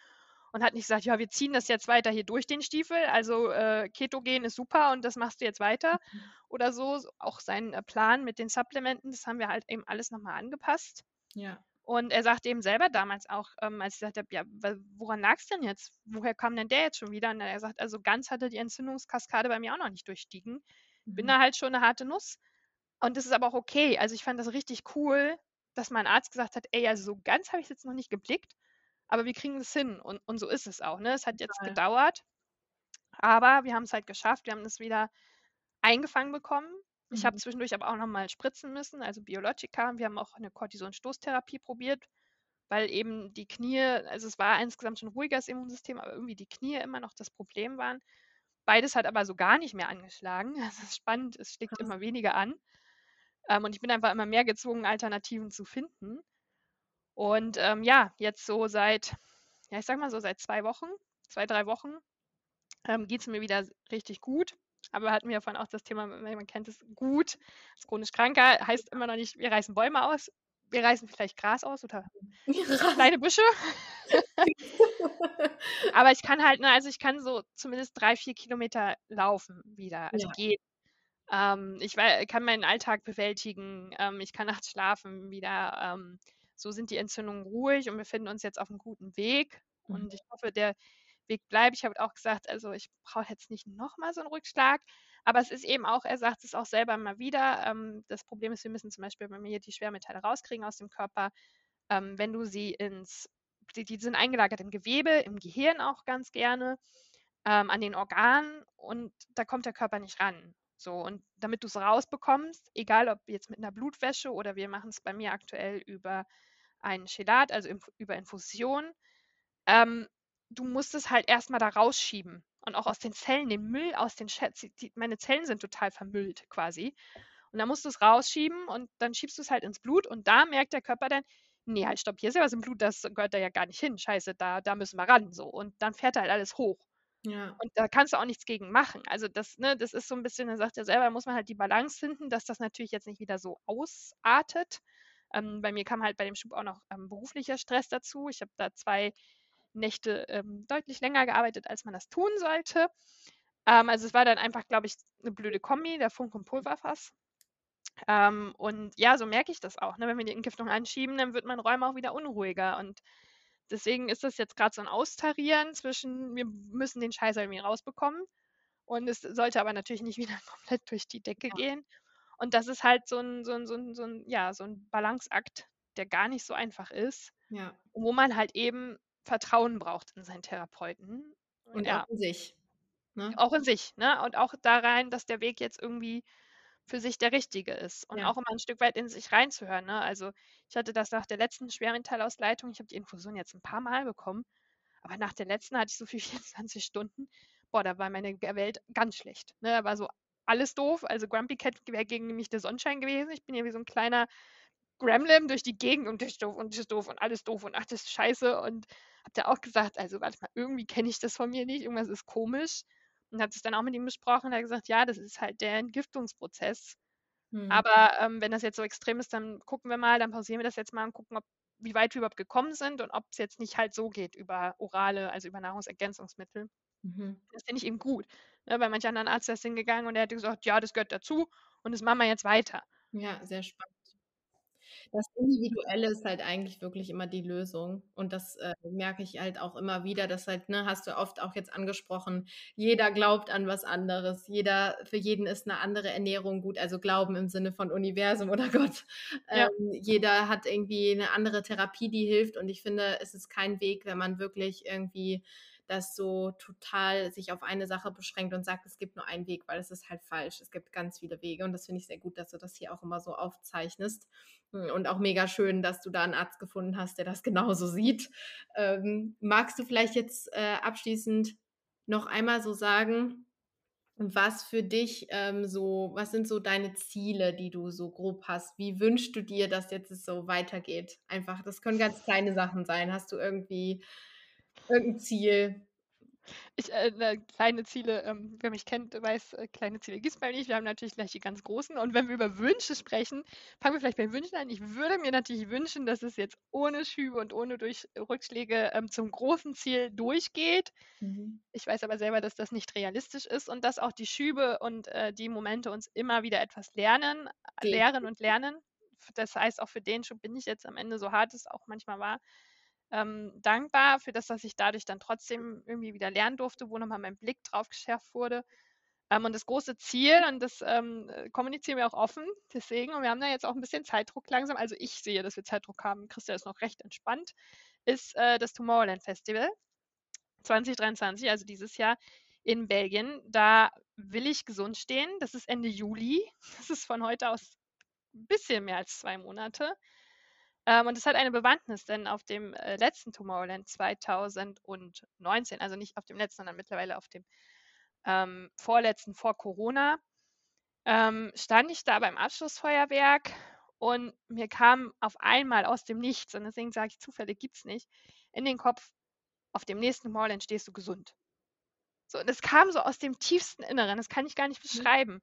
Und hat nicht gesagt, ja, wir ziehen das jetzt weiter hier durch den Stiefel. Also äh, Ketogen ist super und das machst du jetzt weiter Mhm. oder so. Auch sein äh, Plan mit den Supplementen, das haben wir halt eben alles nochmal angepasst. ja. Und er sagte eben selber damals auch, ähm, als ich gesagt habe, ja, woran lag es denn jetzt? Woher kam denn der jetzt schon wieder? Und er sagt, also ganz hatte die Entzündungskaskade bei mir auch noch nicht durchstiegen. Bin Mhm. da halt schon eine harte Nuss. Und das ist aber auch okay. Also ich fand das richtig cool, dass mein Arzt gesagt hat, ey, also so ganz habe ich es jetzt noch nicht geblickt, aber wir kriegen es hin. Und, und so ist es auch. Ne? Es hat jetzt Total. gedauert, aber wir haben es halt geschafft. Wir haben das wieder eingefangen bekommen. Ich habe Mhm. zwischendurch aber auch nochmal spritzen müssen, also Biologika. Wir haben auch eine Cortison-Stoßtherapie probiert, weil eben die Knie, also es war insgesamt schon ruhiger das Immunsystem, aber irgendwie die Knie immer noch das Problem waren. Beides hat aber so gar nicht mehr angeschlagen. Das ist spannend, es schlägt Krass. immer weniger an. Ähm, und ich bin einfach immer mehr gezwungen, Alternativen zu finden. Und ähm, ja, jetzt so seit, ja, ich sag mal so seit zwei Wochen, zwei, drei Wochen, ähm, geht es mir wieder richtig gut. Aber hatten wir ja vorhin auch das Thema, man man kennt es gut, als chronisch Kranker heißt immer noch nicht, wir reißen Bäume aus, wir reißen vielleicht Gras aus oder kleine Büsche. Aber ich kann halt, ne, also ich kann so zumindest drei, vier Kilometer laufen wieder, also Ja. gehen. Ähm, ich kann meinen Alltag bewältigen, ähm, ich kann nachts schlafen wieder. Ähm, so sind die Entzündungen ruhig und wir befinden uns jetzt auf einem guten Weg. Mhm. Und ich hoffe, der Weg bleibt. Ich habe auch gesagt, also ich brauche jetzt nicht nochmal so einen Rückschlag. Aber es ist eben auch, er sagt es auch selber immer wieder, ähm, das Problem ist, wir müssen zum Beispiel bei mir die Schwermetalle rauskriegen aus dem Körper. Ähm, wenn du sie ins, die, die sind eingelagert im Gewebe, im Gehirn auch ganz gerne, ähm, an den Organen und da kommt der Körper nicht ran. So, und damit du es rausbekommst, egal ob jetzt mit einer Blutwäsche oder wir machen es bei mir aktuell über ein Chelat, also über Infusion, ähm, du musst es halt erstmal da rausschieben und auch aus den Zellen, den Müll aus den Sche die, meine Zellen sind total vermüllt quasi. Und dann musst du es rausschieben und dann schiebst du es halt ins Blut und da merkt der Körper dann, nee, halt, stopp, hier ist ja was im Blut, das gehört da ja gar nicht hin. Scheiße, da, da müssen wir ran. So. Und dann fährt halt alles hoch. Ja. Und da kannst du auch nichts gegen machen. Also das, ne, das ist so ein bisschen, da sagt er selber, muss man halt die Balance finden, dass das natürlich jetzt nicht wieder so ausartet. Ähm, bei mir kam halt bei dem Schub auch noch ähm, beruflicher Stress dazu. Ich habe da zwei Nächte ähm, deutlich länger gearbeitet, als man das tun sollte. Ähm, also es war dann einfach, glaube ich, eine blöde Kombi, der Funk- und Pulverfass. Ähm, und ja, so merke ich das auch. Ne? Wenn wir die Entgiftung anschieben, dann wird mein Räume auch wieder unruhiger. Und deswegen ist das jetzt gerade so ein Austarieren zwischen, wir müssen den Scheiß irgendwie rausbekommen. Und es sollte aber natürlich nicht wieder komplett durch die Decke Ja. gehen. Und das ist halt so ein, so ein, so ein, so ein, ja, so ein Balanceakt, der gar nicht so einfach ist, Ja. wo man halt eben Vertrauen braucht in seinen Therapeuten. Und ja, auch in sich. Ne? auch in sich, ne? Und auch da rein, dass der Weg jetzt irgendwie für sich der richtige ist. Und Ja. auch immer ein Stück weit in sich reinzuhören. Ne? Also ich hatte das nach der letzten Schwermetallausleitung, ich habe die Infusion jetzt ein paar Mal bekommen, aber nach der letzten hatte ich so viel 24 Stunden. Boah, da war meine Welt ganz schlecht. Ne? Da war so alles doof. Also Grumpy Cat wäre gegen mich der Sonnenschein gewesen. Ich bin ja wie so ein kleiner Gremlin durch die Gegend und das ist doof und das ist doof und alles doof und ach, das ist scheiße. Und hab da auch gesagt, also warte mal, irgendwie kenne ich das von mir nicht, irgendwas ist komisch. Und hat es dann auch mit ihm besprochen und er hat gesagt, ja, das ist halt der Entgiftungsprozess. Hm. Aber ähm, wenn das jetzt so extrem ist, dann gucken wir mal, dann pausieren wir das jetzt mal und gucken, ob, wie weit wir überhaupt gekommen sind und ob es jetzt nicht halt so geht über orale, also über Nahrungsergänzungsmittel. Mhm. Das finde ich eben gut. Ne? Bei manch anderen Arzt ist hingegangen und der hat gesagt, ja, das gehört dazu und das machen wir jetzt weiter. Ja, sehr spannend. Das Individuelle ist halt eigentlich wirklich immer die Lösung. Und das äh, merke ich halt auch immer wieder. Das halt, ne, hast du oft auch jetzt angesprochen, jeder glaubt an was anderes. Jeder, für jeden ist eine andere Ernährung gut. Also Glauben im Sinne von Universum oder Gott. Ja. Ähm, jeder hat irgendwie eine andere Therapie, die hilft. Und ich finde, es ist kein Weg, wenn man wirklich irgendwie das so total sich auf eine Sache beschränkt und sagt, es gibt nur einen Weg, weil es ist halt falsch. Es gibt ganz viele Wege und das finde ich sehr gut, dass du das hier auch immer so aufzeichnest. Hm, und auch mega schön, dass du da einen Arzt gefunden hast, der das genauso sieht. Ähm, magst du vielleicht jetzt äh, abschließend noch einmal so sagen, was für dich ähm, so, was sind so deine Ziele, die du so grob hast? Wie wünschst du dir, dass jetzt es so weitergeht? Einfach, das können ganz kleine Sachen sein. Hast du irgendwie irgendein Ziel? Ich, äh, ne, kleine Ziele, ähm, wer mich kennt, weiß, äh, kleine Ziele gibt es bei mir nicht. Wir haben natürlich gleich die ganz großen. Und wenn wir über Wünsche sprechen, fangen wir vielleicht bei Wünschen an. Ich würde mir natürlich wünschen, dass es jetzt ohne Schübe und ohne durch Rückschläge ähm, zum großen Ziel durchgeht. Mhm. Ich weiß aber selber, dass das nicht realistisch ist und dass auch die Schübe und äh, die Momente uns immer wieder etwas lernen, okay. lehren und lernen. Das heißt, auch für den Schub bin ich jetzt am Ende, so hart es auch manchmal war, ähm, dankbar für das, dass ich dadurch dann trotzdem irgendwie wieder lernen durfte, wo nochmal mein Blick drauf geschärft wurde. Ähm, und das große Ziel, und das ähm, kommunizieren wir auch offen, deswegen, und wir haben da jetzt auch ein bisschen Zeitdruck langsam, also ich sehe, dass wir Zeitdruck haben, Christian ist noch recht entspannt, ist äh, das Tomorrowland Festival 2023, also dieses Jahr in Belgien. Da will ich gesund stehen. Das ist Ende Juli. Das ist von heute aus ein bisschen mehr als zwei Monate. Ähm, und es hat eine Bewandtnis, denn auf dem äh, letzten Tomorrowland 2019, also nicht auf dem letzten, sondern mittlerweile auf dem ähm, vorletzten vor Corona, ähm, stand ich da beim Abschlussfeuerwerk und mir kam auf einmal aus dem Nichts, und deswegen sage ich, Zufälle gibt es nicht, in den Kopf, auf dem nächsten Tomorrowland stehst du gesund. So, und es kam so aus dem tiefsten Inneren, das kann ich gar nicht mhm. beschreiben.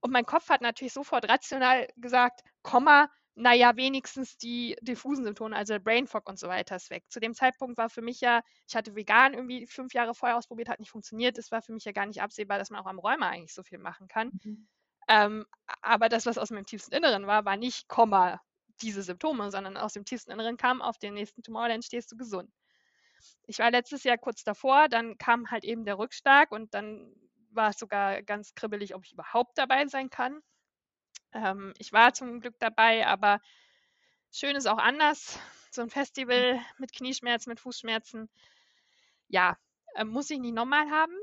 Und mein Kopf hat natürlich sofort rational gesagt, Komma, naja, wenigstens die diffusen Symptome, also Brain Fog und so weiter ist weg. Zu dem Zeitpunkt war für mich ja, ich hatte vegan irgendwie fünf Jahre vorher ausprobiert, hat nicht funktioniert. Es war für mich ja gar nicht absehbar, dass man auch am Rheuma eigentlich so viel machen kann. Mhm. Ähm, aber das, was aus meinem tiefsten Inneren war, war nicht Komma diese Symptome, sondern aus dem tiefsten Inneren kam, auf den nächsten Tumor, dann stehst du gesund. Ich war letztes Jahr kurz davor, dann kam halt eben der Rückschlag und dann war es sogar ganz kribbelig, ob ich überhaupt dabei sein kann. Ähm, ich war zum Glück dabei, aber schön ist auch anders. So ein Festival mit Knieschmerzen, mit Fußschmerzen, ja, äh, muss ich nicht nochmal haben.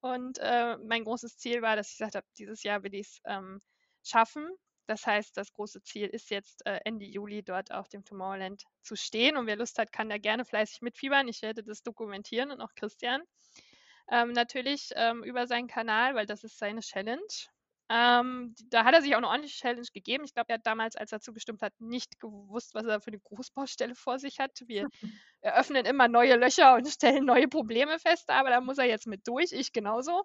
Und äh, mein großes Ziel war, dass ich gesagt habe, dieses Jahr will ich es ähm, schaffen. Das heißt, das große Ziel ist jetzt äh, Ende Juli dort auf dem Tomorrowland zu stehen. Und wer Lust hat, kann da gerne fleißig mitfiebern. Ich werde das dokumentieren und auch Christian. Ähm, natürlich ähm, über seinen Kanal, weil das ist seine Challenge. Ähm, da hat er sich auch eine ordentliche Challenge gegeben. Ich glaube, er hat damals, als er zugestimmt hat, nicht gewusst, was er für eine Großbaustelle vor sich hat. Wir eröffnen immer neue Löcher und stellen neue Probleme fest, aber da muss er jetzt mit durch. Ich genauso.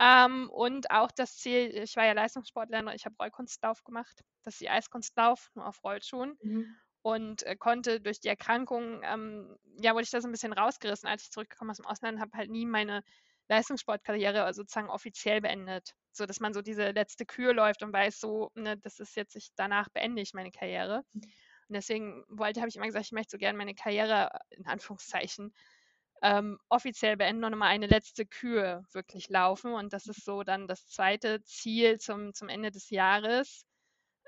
Ähm, und auch das Ziel, ich war ja Leistungssportler, ich habe Rollkunstlauf gemacht. Das ist die Eiskunstlauf, nur auf Rollschuhen. Mhm. Und äh, konnte durch die Erkrankung, ähm, ja, wurde ich da so ein bisschen rausgerissen, als ich zurückgekommen aus dem Ausland, habe halt nie meine Leistungssportkarriere sozusagen offiziell beendet so dass man so diese letzte Kür läuft und weiß so, ne, das ist jetzt, ich, danach beende ich meine Karriere. Und deswegen wollte, habe ich immer gesagt, ich möchte so gerne meine Karriere, in Anführungszeichen, ähm, offiziell beenden und nochmal eine letzte Kür wirklich laufen. Und das ist so dann das zweite Ziel zum, zum Ende des Jahres,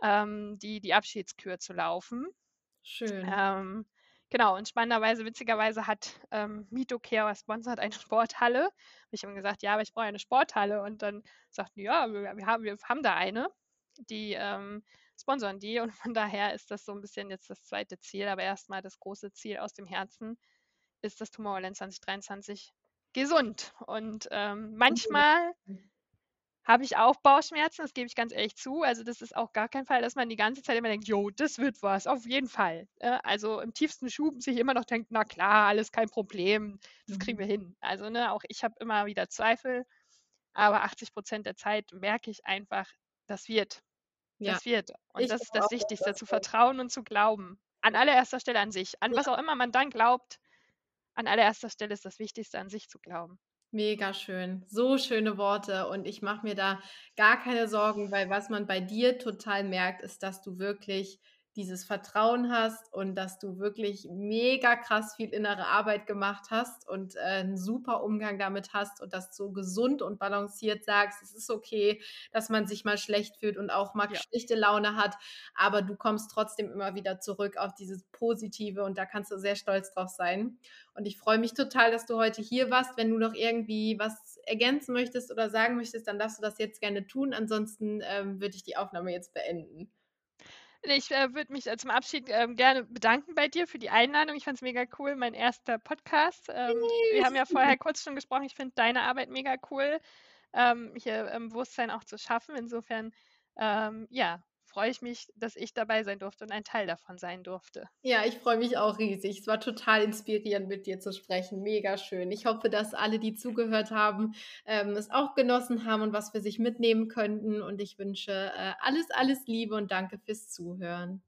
ähm, die, die Abschiedskür zu laufen. Schön. Ähm, Genau, und spannenderweise, witzigerweise hat ähm, Mitocare sponsert eine Sporthalle. Ich habe gesagt, ja, aber ich brauche eine Sporthalle. Und dann sagten ja, wir, wir, haben, wir haben da eine. Die ähm, sponsern die. Und von daher ist das so ein bisschen jetzt das zweite Ziel. Aber erstmal das große Ziel aus dem Herzen ist das Tomorrowland 2023 gesund. Und ähm, manchmal habe ich auch Bauchschmerzen, das gebe ich ganz ehrlich zu. Also das ist auch gar kein Fall, dass man die ganze Zeit immer denkt, jo, das wird was, auf jeden Fall. Also im tiefsten Schub sich immer noch denkt, na klar, alles kein Problem, das kriegen wir mhm. hin. Also ne, auch ich habe immer wieder Zweifel, aber 80 Prozent der Zeit merke ich einfach, das wird. Das ja. wird. Und ich das ist das Wichtigste, das zu vertrauen und zu glauben. An allererster Stelle an sich. An ja. was auch immer man dann glaubt, an allererster Stelle ist das Wichtigste, an sich zu glauben. Mega schön. So schöne Worte. Und ich mache mir da gar keine Sorgen, weil was man bei dir total merkt, ist, dass du wirklich dieses Vertrauen hast und dass du wirklich mega krass viel innere Arbeit gemacht hast und äh, einen super Umgang damit hast und dass du gesund und balanciert sagst, es ist okay, dass man sich mal schlecht fühlt und auch mal ja. schlechte Laune hat, aber du kommst trotzdem immer wieder zurück auf dieses Positive und da kannst du sehr stolz drauf sein. Und ich freue mich total, dass du heute hier warst. Wenn du noch irgendwie was ergänzen möchtest oder sagen möchtest, dann darfst du das jetzt gerne tun. Ansonsten ähm, würde ich die Aufnahme jetzt beenden. Ich äh, würde mich äh, zum Abschied ähm, gerne bedanken bei dir für die Einladung. Ich fand es mega cool, mein erster Podcast. Ähm, wir haben ja vorher kurz schon gesprochen. Ich finde deine Arbeit mega cool, ähm, hier im Bewusstsein auch zu schaffen. Insofern, ähm, ja, freue ich mich, dass ich dabei sein durfte und ein Teil davon sein durfte. Ja, ich freue mich auch riesig. Es war total inspirierend, mit dir zu sprechen. Mega schön. Ich hoffe, dass alle, die zugehört haben, ähm, es auch genossen haben und was für sich mitnehmen könnten. Und ich wünsche äh, alles, alles Liebe und danke fürs Zuhören.